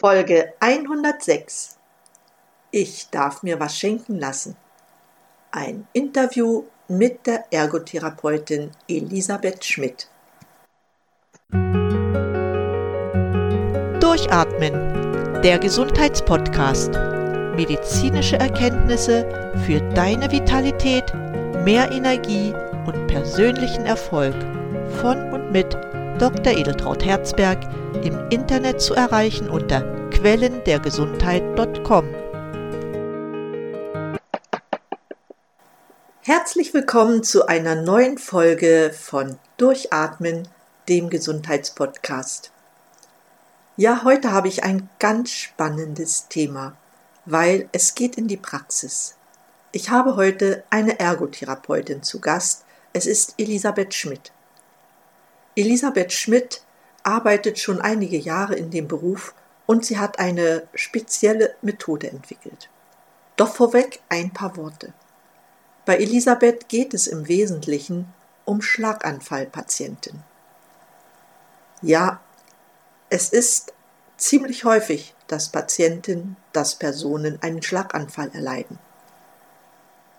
Folge 106. Ich darf mir was schenken lassen. Ein Interview mit der Ergotherapeutin Elisabeth Schmidt. Durchatmen, der Gesundheitspodcast. Medizinische Erkenntnisse für deine Vitalität, mehr Energie und persönlichen Erfolg von und mit Dr. Edeltraut Herzberg im Internet zu erreichen unter quellendergesundheit.com. Herzlich willkommen zu einer neuen Folge von Durchatmen, dem Gesundheitspodcast. Ja, heute habe ich ein ganz spannendes Thema, weil es geht in die Praxis. Ich habe heute eine Ergotherapeutin zu Gast. Es ist Elisabeth Schmidt. Elisabeth Schmidt arbeitet schon einige Jahre in dem Beruf und sie hat eine spezielle Methode entwickelt. Doch vorweg ein paar Worte. Bei Elisabeth geht es im Wesentlichen um Schlaganfallpatienten. Ja, es ist ziemlich häufig, dass Patienten, dass Personen einen Schlaganfall erleiden.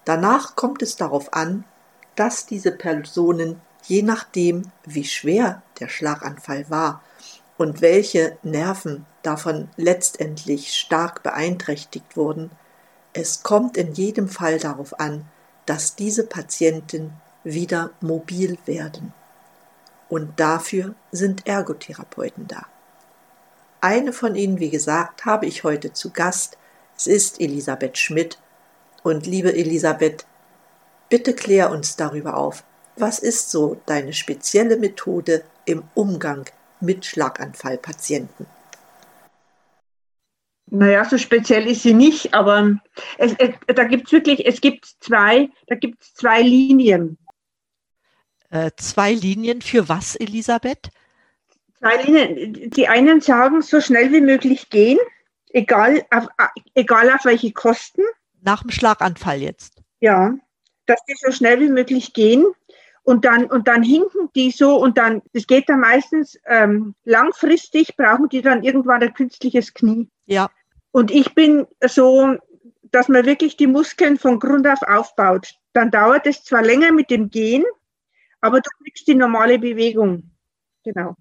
Danach kommt es darauf an, dass diese Personen je nachdem, wie schwer der Schlaganfall war und welche Nerven davon letztendlich stark beeinträchtigt wurden, es kommt in jedem Fall darauf an, dass diese Patienten wieder mobil werden. Und dafür sind Ergotherapeuten da. Eine von ihnen, wie gesagt, habe ich heute zu Gast. Es ist Elisabeth Schmidt. Und liebe Elisabeth, bitte klär uns darüber auf, was ist so deine spezielle Methode im Umgang mit Schlaganfallpatienten? Naja, so speziell ist sie nicht, aber es, es, da gibt es wirklich, es gibt zwei, da gibt es zwei Linien. Äh, zwei Linien für was, Elisabeth? Zwei Linien. Die einen sagen, so schnell wie möglich gehen, egal auf, egal auf welche Kosten. Nach dem Schlaganfall jetzt. Ja, dass die so schnell wie möglich gehen und dann, und dann hinken die so und dann, das geht dann meistens ähm, langfristig, brauchen die dann irgendwann ein künstliches Knie. Ja. Und ich bin so, dass man wirklich die Muskeln von Grund auf aufbaut. Dann dauert es zwar länger mit dem Gehen, aber du kriegst die normale Bewegung. Genau.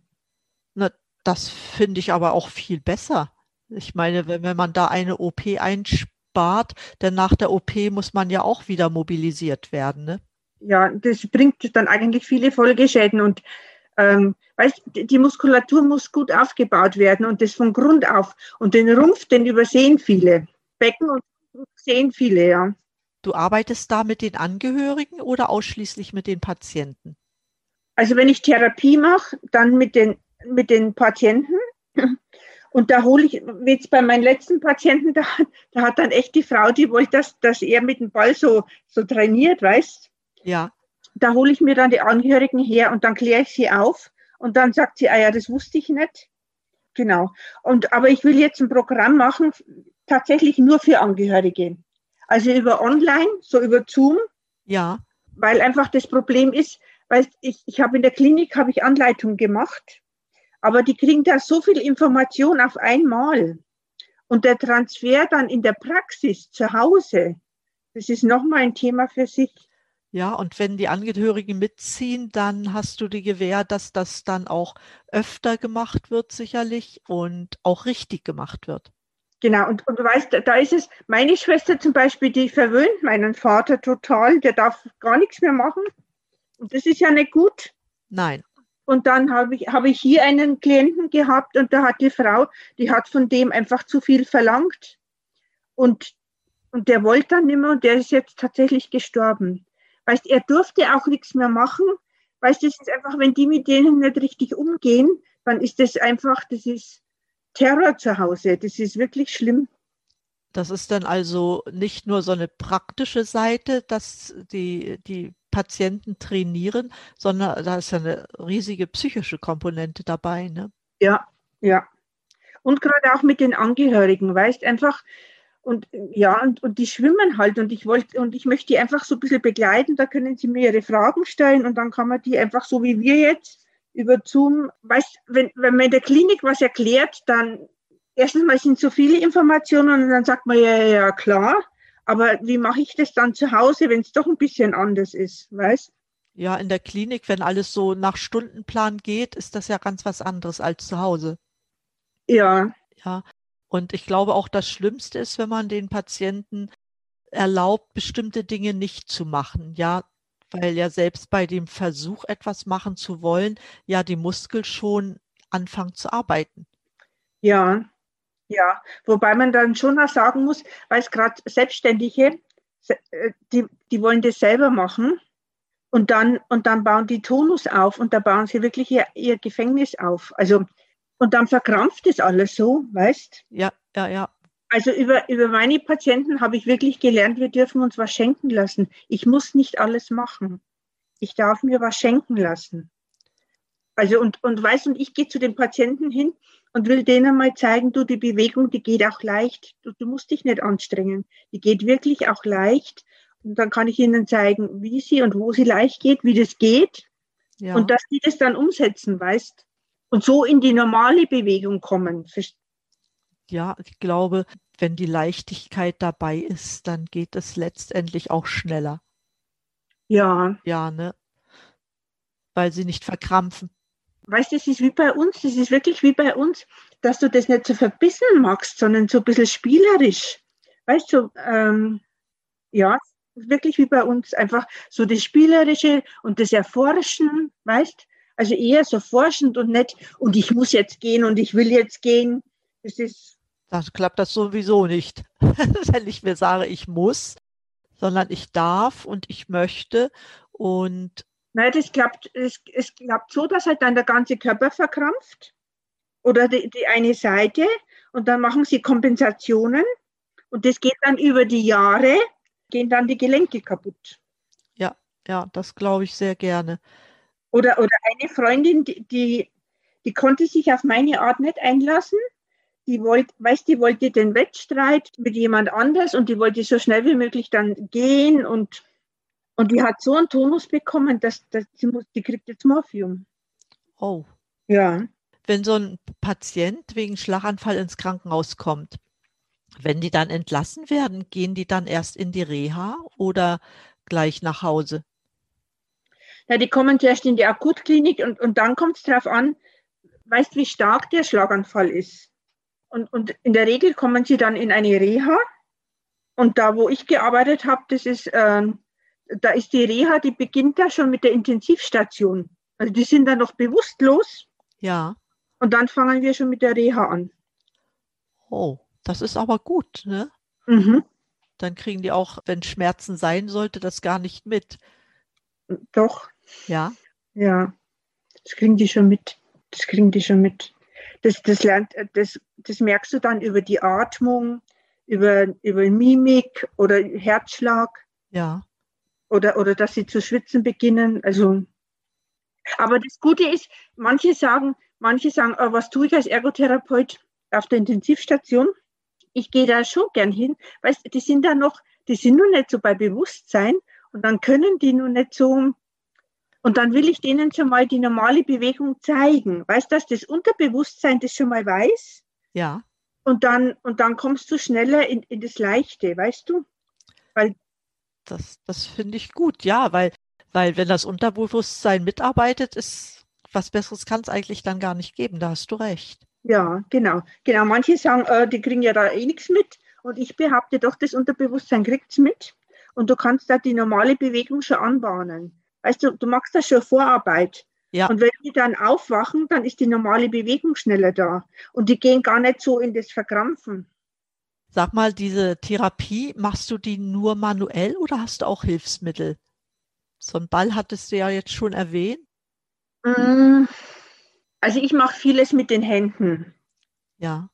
Na, das finde ich aber auch viel besser. Ich meine, wenn, wenn man da eine OP einspart, denn nach der OP muss man ja auch wieder mobilisiert werden, ne? Ja, das bringt dann eigentlich viele Folgeschäden und ähm, weißt, die Muskulatur muss gut aufgebaut werden und das von Grund auf. Und den Rumpf, den übersehen viele. Becken und Rumpf sehen viele, ja. Du arbeitest da mit den Angehörigen oder ausschließlich mit den Patienten? Also wenn ich Therapie mache, dann mit den, mit den Patienten. Und da hole ich, wie jetzt bei meinen letzten Patienten, da, da hat dann echt die Frau, die wollte, dass, dass er mit dem Ball so, so trainiert, weißt ja. Da hole ich mir dann die Angehörigen her und dann kläre ich sie auf und dann sagt sie, ah ja, das wusste ich nicht. Genau. Und, aber ich will jetzt ein Programm machen, tatsächlich nur für Angehörige. Also über online, so über Zoom. Ja. Weil einfach das Problem ist, weil ich, ich habe in der Klinik habe ich Anleitung gemacht, aber die kriegen da so viel Information auf einmal. Und der Transfer dann in der Praxis zu Hause, das ist nochmal ein Thema für sich. Ja, und wenn die Angehörigen mitziehen, dann hast du die Gewähr, dass das dann auch öfter gemacht wird, sicherlich, und auch richtig gemacht wird. Genau, und, und du weißt, da ist es, meine Schwester zum Beispiel, die verwöhnt meinen Vater total, der darf gar nichts mehr machen. Und das ist ja nicht gut. Nein. Und dann habe ich, habe ich hier einen Klienten gehabt und da hat die Frau, die hat von dem einfach zu viel verlangt. Und, und der wollte dann nicht mehr und der ist jetzt tatsächlich gestorben. Weißt, er durfte auch nichts mehr machen. Weißt, das ist einfach, wenn die mit denen nicht richtig umgehen, dann ist das einfach, das ist Terror zu Hause. Das ist wirklich schlimm. Das ist dann also nicht nur so eine praktische Seite, dass die, die Patienten trainieren, sondern da ist ja eine riesige psychische Komponente dabei. Ne? Ja, ja. Und gerade auch mit den Angehörigen, weißt einfach, und ja, und, und die schwimmen halt und ich wollte und ich möchte die einfach so ein bisschen begleiten. Da können sie mir ihre Fragen stellen und dann kann man die einfach so wie wir jetzt über Zoom, weißt, wenn, wenn man in der Klinik was erklärt, dann erstens mal sind so viele Informationen und dann sagt man ja, ja, klar. Aber wie mache ich das dann zu Hause, wenn es doch ein bisschen anders ist, weißt? Ja, in der Klinik, wenn alles so nach Stundenplan geht, ist das ja ganz was anderes als zu Hause. Ja. Ja. Und ich glaube auch, das Schlimmste ist, wenn man den Patienten erlaubt, bestimmte Dinge nicht zu machen. Ja, weil ja selbst bei dem Versuch, etwas machen zu wollen, ja die Muskel schon anfangen zu arbeiten. Ja, ja. Wobei man dann schon auch sagen muss, weil es gerade Selbstständige, äh, die, die wollen das selber machen und dann, und dann bauen die Tonus auf und da bauen sie wirklich ihr, ihr Gefängnis auf. Also, und dann verkrampft es alles so, weißt? Ja, ja, ja. Also über, über meine Patienten habe ich wirklich gelernt, wir dürfen uns was schenken lassen. Ich muss nicht alles machen. Ich darf mir was schenken lassen. Also und, und weißt und ich gehe zu den Patienten hin und will denen mal zeigen, du, die Bewegung, die geht auch leicht. Du, du musst dich nicht anstrengen. Die geht wirklich auch leicht. Und dann kann ich ihnen zeigen, wie sie und wo sie leicht geht, wie das geht. Ja. Und dass die das dann umsetzen, weißt. Und so in die normale Bewegung kommen ja, ich glaube, wenn die Leichtigkeit dabei ist, dann geht es letztendlich auch schneller. Ja. Ja, ne? Weil sie nicht verkrampfen. Weißt du, es ist wie bei uns, es ist wirklich wie bei uns, dass du das nicht so verbissen magst, sondern so ein bisschen spielerisch. Weißt du, ähm, ja, wirklich wie bei uns, einfach so das Spielerische und das Erforschen, weißt Also eher so forschend und nicht, und ich muss jetzt gehen und ich will jetzt gehen. Das ist dann klappt das sowieso nicht, wenn ich mir sage, ich muss, sondern ich darf und ich möchte und Nein, das klappt, es, es klappt so, dass halt dann der ganze Körper verkrampft oder die, die eine Seite und dann machen sie Kompensationen und das geht dann über die Jahre, gehen dann die Gelenke kaputt. Ja, ja, das glaube ich sehr gerne. Oder, oder eine Freundin, die, die, die konnte sich auf meine Art nicht einlassen die wollte, weißt, die wollte den Wettstreit mit jemand anders und die wollte so schnell wie möglich dann gehen und, und die hat so einen Tonus bekommen, dass, dass sie muss, die kriegt jetzt Morphium. Oh. Ja. Wenn so ein Patient wegen Schlaganfall ins Krankenhaus kommt, wenn die dann entlassen werden, gehen die dann erst in die Reha oder gleich nach Hause? Ja, die kommen zuerst in die Akutklinik und, und dann kommt es darauf an, weißt wie stark der Schlaganfall ist. Und, und in der Regel kommen sie dann in eine Reha. Und da, wo ich gearbeitet habe, das ist, äh, da ist die Reha, die beginnt da schon mit der Intensivstation. Also die sind da noch bewusstlos. Ja. Und dann fangen wir schon mit der Reha an. Oh, das ist aber gut, ne? Mhm. Dann kriegen die auch, wenn Schmerzen sein sollte, das gar nicht mit. Doch. Ja. Ja. Das kriegen die schon mit. Das kriegen die schon mit das, das, lernt, das, das merkst du dann über die Atmung, über, über Mimik oder Herzschlag. Ja. Oder, oder dass sie zu schwitzen beginnen. Also, aber das Gute ist, manche sagen, manche sagen, oh, was tue ich als Ergotherapeut auf der Intensivstation? Ich gehe da schon gern hin. Weißt die sind da noch, die sind nur nicht so bei Bewusstsein und dann können die nur nicht so und dann will ich denen schon mal die normale Bewegung zeigen. Weißt du, dass das Unterbewusstsein das schon mal weiß? Ja. Und dann, und dann kommst du schneller in, in das Leichte, weißt du? Weil das, das finde ich gut, ja, weil, weil wenn das Unterbewusstsein mitarbeitet, ist was Besseres kann es eigentlich dann gar nicht geben. Da hast du recht. Ja, genau. Genau. Manche sagen, äh, die kriegen ja da eh nichts mit. Und ich behaupte doch, das Unterbewusstsein kriegt es mit. Und du kannst da die normale Bewegung schon anbahnen. Weißt du, du machst da schon Vorarbeit. Ja. Und wenn die dann aufwachen, dann ist die normale Bewegung schneller da. Und die gehen gar nicht so in das Verkrampfen. Sag mal, diese Therapie, machst du die nur manuell oder hast du auch Hilfsmittel? So ein Ball hattest du ja jetzt schon erwähnt. Mm, also ich mache vieles mit den Händen. Ja.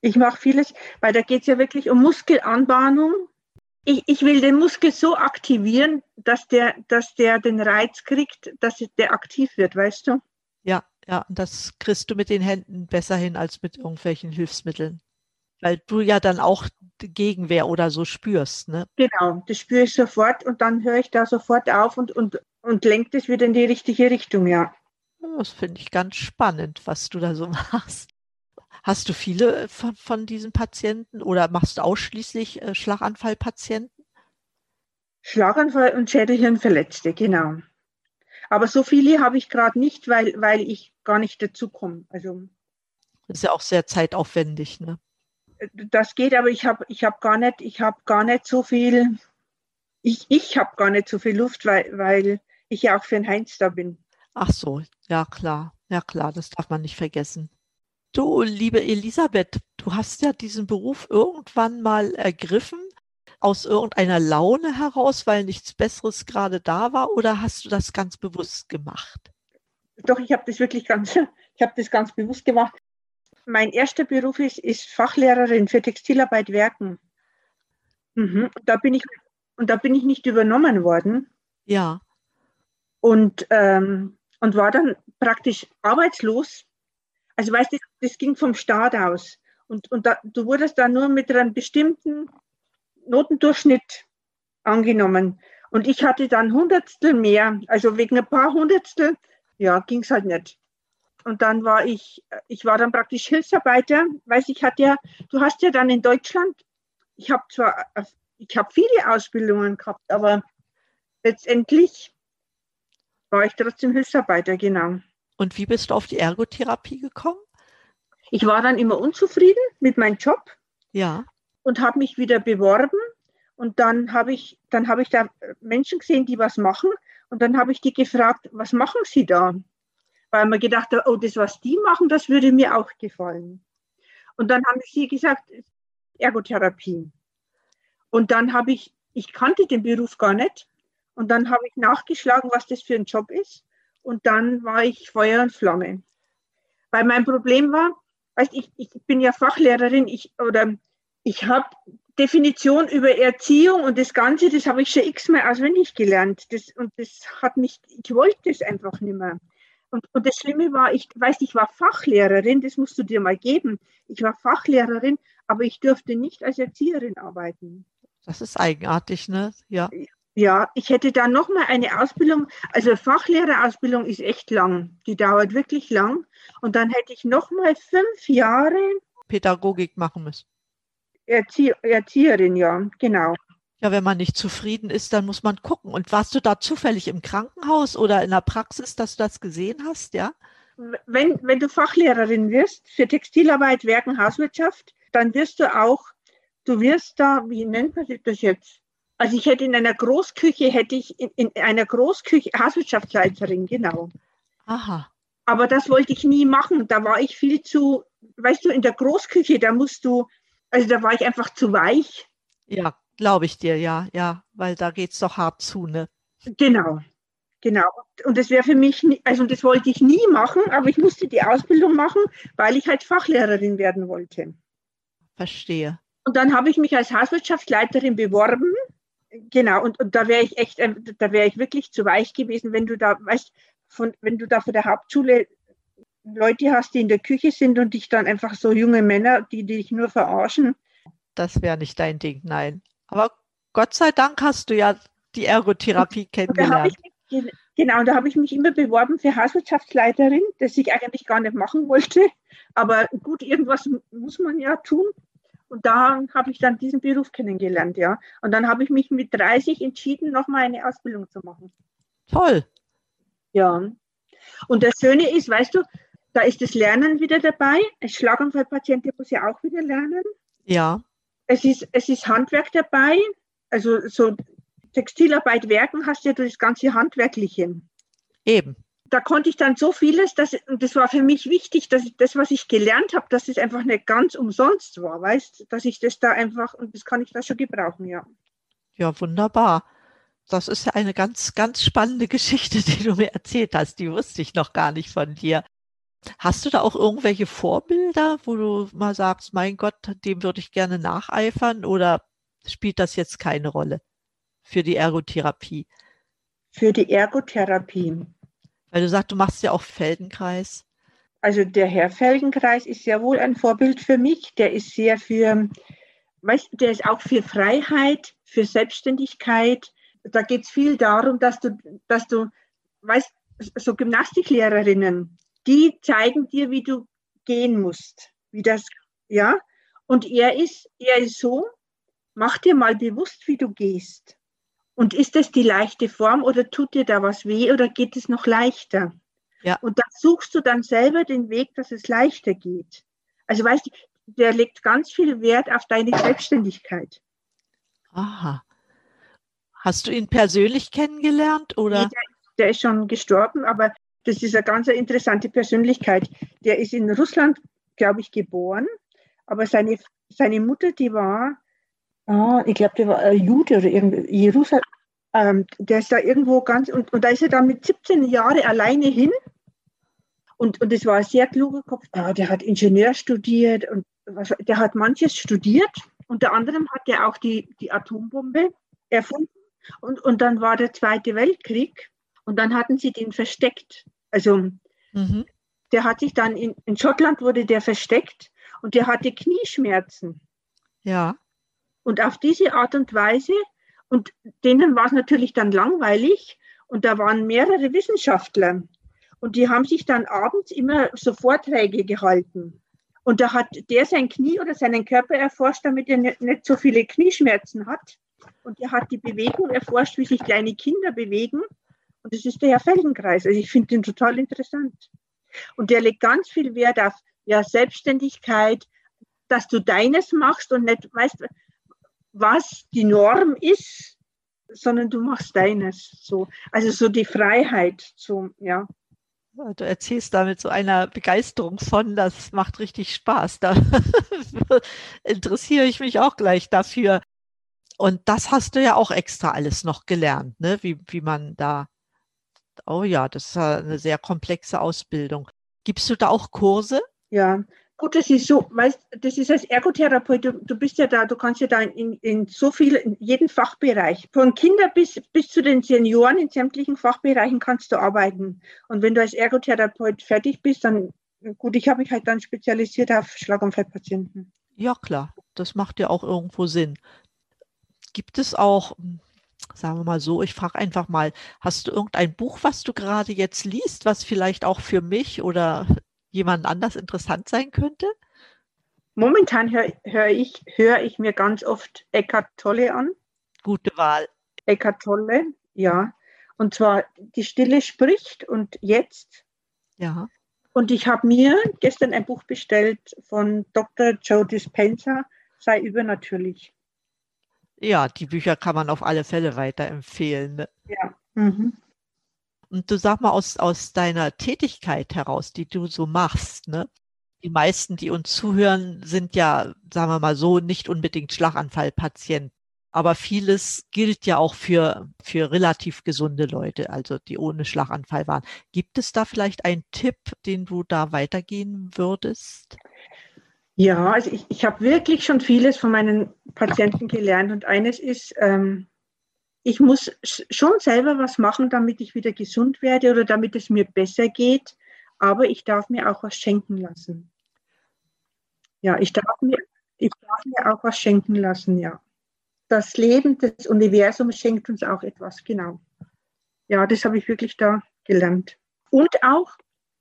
Ich mache vieles, weil da geht es ja wirklich um Muskelanbahnung ich, ich will den Muskel so aktivieren, dass der, dass der den Reiz kriegt, dass der aktiv wird, weißt du? Ja, ja, das kriegst du mit den Händen besser hin als mit irgendwelchen Hilfsmitteln. Weil du ja dann auch Gegenwehr oder so spürst, ne? Genau, das spüre ich sofort und dann höre ich da sofort auf und, und, und lenke das wieder in die richtige Richtung, ja. Das finde ich ganz spannend, was du da so machst. Hast du viele von, von diesen Patienten oder machst du ausschließlich äh, Schlaganfallpatienten? Schlaganfall und Schädelhirnverletzte, genau. Aber so viele habe ich gerade nicht, weil, weil ich gar nicht dazu komme. Also, das ist ja auch sehr zeitaufwendig, ne? Das geht, aber ich habe ich hab gar nicht, ich habe gar nicht so viel, ich, ich habe gar nicht so viel Luft, weil, weil ich ja auch für den Heinz da bin. Ach so, ja klar, ja klar, das darf man nicht vergessen. Du, liebe Elisabeth, du hast ja diesen Beruf irgendwann mal ergriffen, aus irgendeiner Laune heraus, weil nichts Besseres gerade da war, oder hast du das ganz bewusst gemacht? Doch, ich habe das wirklich ganz, ich habe das ganz bewusst gemacht. Mein erster Beruf ist, ist Fachlehrerin für Textilarbeit Werken. Mhm. Da bin ich, und da bin ich nicht übernommen worden. Ja. Und, ähm, und war dann praktisch arbeitslos. Also weißt du, das ging vom Staat aus. Und, und da, du wurdest dann nur mit einem bestimmten Notendurchschnitt angenommen. Und ich hatte dann Hundertstel mehr, also wegen ein paar Hundertstel, ja, ging es halt nicht. Und dann war ich, ich war dann praktisch Hilfsarbeiter, weiß ich hatte ja, du hast ja dann in Deutschland, ich habe zwar, ich habe viele Ausbildungen gehabt, aber letztendlich war ich trotzdem Hilfsarbeiter, genau. Und wie bist du auf die Ergotherapie gekommen? Ich war dann immer unzufrieden mit meinem Job. Ja und habe mich wieder beworben. Und dann habe ich, dann habe ich da Menschen gesehen, die was machen. Und dann habe ich die gefragt, was machen sie da? Weil man gedacht hat, oh, das, was die machen, das würde mir auch gefallen. Und dann haben sie gesagt, Ergotherapie. Und dann habe ich, ich kannte den Beruf gar nicht. Und dann habe ich nachgeschlagen, was das für ein Job ist. Und dann war ich Feuer und Flamme. Weil mein Problem war, weißt, ich, ich bin ja Fachlehrerin, ich, oder ich habe Definition über Erziehung und das Ganze, das habe ich schon x-mal auswendig gelernt. Das, und das hat mich, ich wollte es einfach nicht mehr. Und, und das Schlimme war, ich weiß, ich war Fachlehrerin, das musst du dir mal geben. Ich war Fachlehrerin, aber ich durfte nicht als Erzieherin arbeiten. Das ist eigenartig, ne? Ja. Ja, ich hätte da noch mal eine Ausbildung, also Fachlehrerausbildung ist echt lang, die dauert wirklich lang. Und dann hätte ich noch mal fünf Jahre Pädagogik machen müssen. Erzie Erzieherin, ja, genau. Ja, wenn man nicht zufrieden ist, dann muss man gucken. Und warst du da zufällig im Krankenhaus oder in der Praxis, dass du das gesehen hast, ja? Wenn, wenn du Fachlehrerin wirst für Textilarbeit, Werken, Hauswirtschaft, dann wirst du auch, du wirst da, wie nennt man das jetzt? Also ich hätte in einer Großküche, hätte ich in, in einer Großküche Hauswirtschaftsleiterin, genau. Aha. Aber das wollte ich nie machen. Da war ich viel zu, weißt du, in der Großküche, da musst du also da war ich einfach zu weich. Ja, glaube ich dir, ja, ja, weil da geht es doch hart zu, ne? Genau, genau. Und das wäre für mich, nie, also das wollte ich nie machen, aber ich musste die Ausbildung machen, weil ich halt Fachlehrerin werden wollte. Verstehe. Und dann habe ich mich als Hauswirtschaftsleiterin beworben. Genau, und, und da wäre ich echt, da wäre ich wirklich zu weich gewesen, wenn du da, weißt, von, wenn du da von der Hauptschule Leute hast, die in der Küche sind und dich dann einfach so junge Männer, die, dich nur verarschen. Das wäre nicht dein Ding, nein. Aber Gott sei Dank hast du ja die Ergotherapie kennengelernt. Mich, genau, da habe ich mich immer beworben für Hauswirtschaftsleiterin, das ich eigentlich gar nicht machen wollte. Aber gut, irgendwas muss man ja tun. Und da habe ich dann diesen Beruf kennengelernt, ja. Und dann habe ich mich mit 30 entschieden, nochmal eine Ausbildung zu machen. Toll. Ja. Und das Schöne ist, weißt du, da ist das Lernen wieder dabei. Ein Schlaganfallpatient muss ja auch wieder lernen. Ja. Es ist, es ist Handwerk dabei. Also so Textilarbeit, Werken hast ja das ganze Handwerkliche. Eben. Da konnte ich dann so vieles, dass, und das war für mich wichtig, dass ich das, was ich gelernt habe, dass es einfach nicht ganz umsonst war, weißt, dass ich das da einfach, und das kann ich da schon gebrauchen, ja. Ja, wunderbar. Das ist ja eine ganz, ganz spannende Geschichte, die du mir erzählt hast. Die wusste ich noch gar nicht von dir. Hast du da auch irgendwelche Vorbilder, wo du mal sagst, mein Gott, dem würde ich gerne nacheifern oder spielt das jetzt keine Rolle für die Ergotherapie? Für die Ergotherapie. Weil du sagst, du machst ja auch Feldenkreis. Also der Herr Feldenkreis ist ja wohl ein Vorbild für mich. Der ist sehr für, weißt du, der ist auch für Freiheit, für Selbstständigkeit. Da geht es viel darum, dass du, dass du, weißt, so Gymnastiklehrerinnen, die zeigen dir, wie du gehen musst. wie das, ja. Und er ist, er ist so, mach dir mal bewusst, wie du gehst. Und ist das die leichte Form oder tut dir da was weh oder geht es noch leichter? Ja. Und da suchst du dann selber den Weg, dass es leichter geht. Also weißt du, der legt ganz viel Wert auf deine Selbstständigkeit. Aha. Hast du ihn persönlich kennengelernt oder? Nee, der, der, ist schon gestorben, aber das ist eine ganz interessante Persönlichkeit. Der ist in Russland, glaube ich, geboren, aber seine, seine Mutter, die war, oh, ich glaube, der war ein Jude oder irgendwie, Jerusalem, ähm, der ist da irgendwo ganz, und, und da ist er dann mit 17 Jahren alleine hin. Und, und das war ein sehr kluger Kopf. Ja, der hat Ingenieur studiert und was, der hat manches studiert. Unter anderem hat er auch die, die Atombombe erfunden. Und, und dann war der Zweite Weltkrieg und dann hatten sie den versteckt. Also mhm. der hat sich dann in, in Schottland wurde der versteckt und der hatte Knieschmerzen. Ja. Und auf diese Art und Weise, und denen war es natürlich dann langweilig, und da waren mehrere Wissenschaftler. Und die haben sich dann abends immer so Vorträge gehalten. Und da hat der sein Knie oder seinen Körper erforscht, damit er nicht, nicht so viele Knieschmerzen hat. Und er hat die Bewegung erforscht, wie sich kleine Kinder bewegen. Und das ist der Herr Feldenkreis. Also ich finde den total interessant. Und der legt ganz viel Wert auf ja, Selbstständigkeit, dass du deines machst und nicht weißt, was die Norm ist, sondern du machst deines. So. Also so die Freiheit. So, ja. Du erzählst da mit so einer Begeisterung von, das macht richtig Spaß. Da interessiere ich mich auch gleich dafür. Und das hast du ja auch extra alles noch gelernt, ne? wie, wie man da, oh ja, das ist eine sehr komplexe Ausbildung. Gibst du da auch Kurse? Ja, Gut, das ist so, weißt, das ist als Ergotherapeut, du, du bist ja da, du kannst ja da in, in so viel, in jedem Fachbereich, von Kindern bis, bis zu den Senioren in sämtlichen Fachbereichen kannst du arbeiten. Und wenn du als Ergotherapeut fertig bist, dann, gut, ich habe mich halt dann spezialisiert auf Schlaganfallpatienten. Ja, klar, das macht ja auch irgendwo Sinn. Gibt es auch, sagen wir mal so, ich frage einfach mal, hast du irgendein Buch, was du gerade jetzt liest, was vielleicht auch für mich oder jemand anders interessant sein könnte? Momentan höre hör ich, hör ich mir ganz oft Eckart Tolle an. Gute Wahl. Eckart Tolle, ja. Und zwar Die Stille spricht und jetzt. Ja. Und ich habe mir gestern ein Buch bestellt von Dr. Joe Dispenza, Sei übernatürlich. Ja, die Bücher kann man auf alle Fälle weiterempfehlen. Ne? Ja. Mhm. Und du sag mal aus, aus deiner Tätigkeit heraus, die du so machst, ne? Die meisten, die uns zuhören, sind ja, sagen wir mal so, nicht unbedingt Schlaganfallpatienten. Aber vieles gilt ja auch für, für relativ gesunde Leute, also die ohne Schlaganfall waren. Gibt es da vielleicht einen Tipp, den du da weitergehen würdest? Ja, also ich, ich habe wirklich schon vieles von meinen Patienten gelernt und eines ist, ähm, ich muss schon selber was machen, damit ich wieder gesund werde oder damit es mir besser geht, aber ich darf mir auch was schenken lassen. Ja, ich darf mir, ich darf mir auch was schenken lassen, ja. Das Leben, das Universum schenkt uns auch etwas, genau. Ja, das habe ich wirklich da gelernt. Und auch,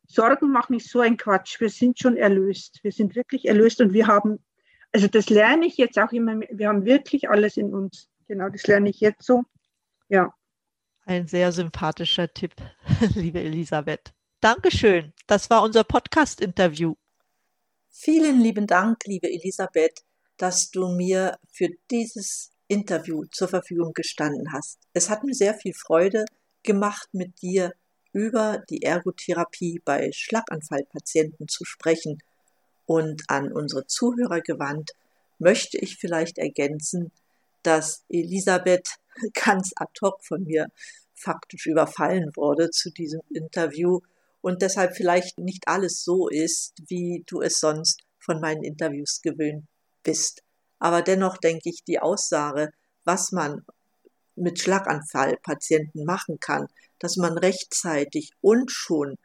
Sorgen machen ist so ein Quatsch. Wir sind schon erlöst. Wir sind wirklich erlöst und wir haben, also das lerne ich jetzt auch immer, wir haben wirklich alles in uns. Genau, das lerne ich jetzt so. Ja. Ein sehr sympathischer Tipp, liebe Elisabeth. Dankeschön. Das war unser Podcast-Interview. Vielen lieben Dank, liebe Elisabeth, dass du mir für dieses Interview zur Verfügung gestanden hast. Es hat mir sehr viel Freude gemacht, mit dir über die Ergotherapie bei Schlaganfallpatienten zu sprechen. Und an unsere Zuhörer gewandt möchte ich vielleicht ergänzen, dass Elisabeth ganz ad hoc von mir faktisch überfallen wurde zu diesem Interview und deshalb vielleicht nicht alles so ist, wie du es sonst von meinen Interviews gewöhnt bist. Aber dennoch denke ich, die Aussage, was man mit Schlaganfallpatienten machen kann, dass man rechtzeitig und schon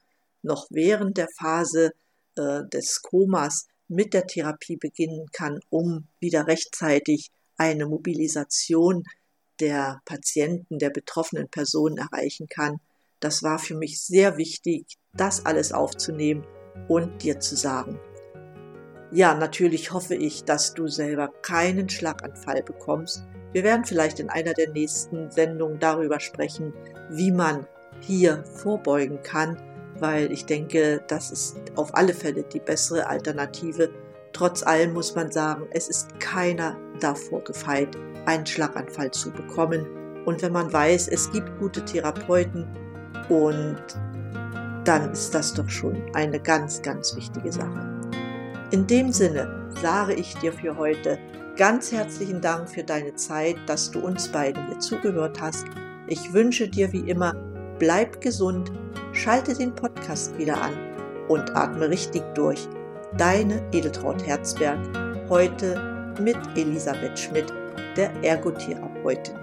noch während der Phase äh, des Komas mit der Therapie beginnen kann, um wieder rechtzeitig eine Mobilisation der Patienten, der betroffenen Personen erreichen kann. Das war für mich sehr wichtig, das alles aufzunehmen und dir zu sagen. Ja, natürlich hoffe ich, dass du selber keinen Schlaganfall bekommst. Wir werden vielleicht in einer der nächsten Sendungen darüber sprechen, wie man hier vorbeugen kann, weil ich denke, das ist auf alle Fälle die bessere Alternative. Trotz allem muss man sagen, es ist keiner davor gefeit, einen Schlaganfall zu bekommen. Und wenn man weiß, es gibt gute Therapeuten und dann ist das doch schon eine ganz, ganz wichtige Sache. In dem Sinne sage ich dir für heute ganz herzlichen Dank für deine Zeit, dass du uns beiden hier zugehört hast. Ich wünsche dir wie immer, bleib gesund, schalte den Podcast wieder an und atme richtig durch. Deine Edeltraut Herzberg, heute mit Elisabeth Schmidt, der Ergotherapeutin.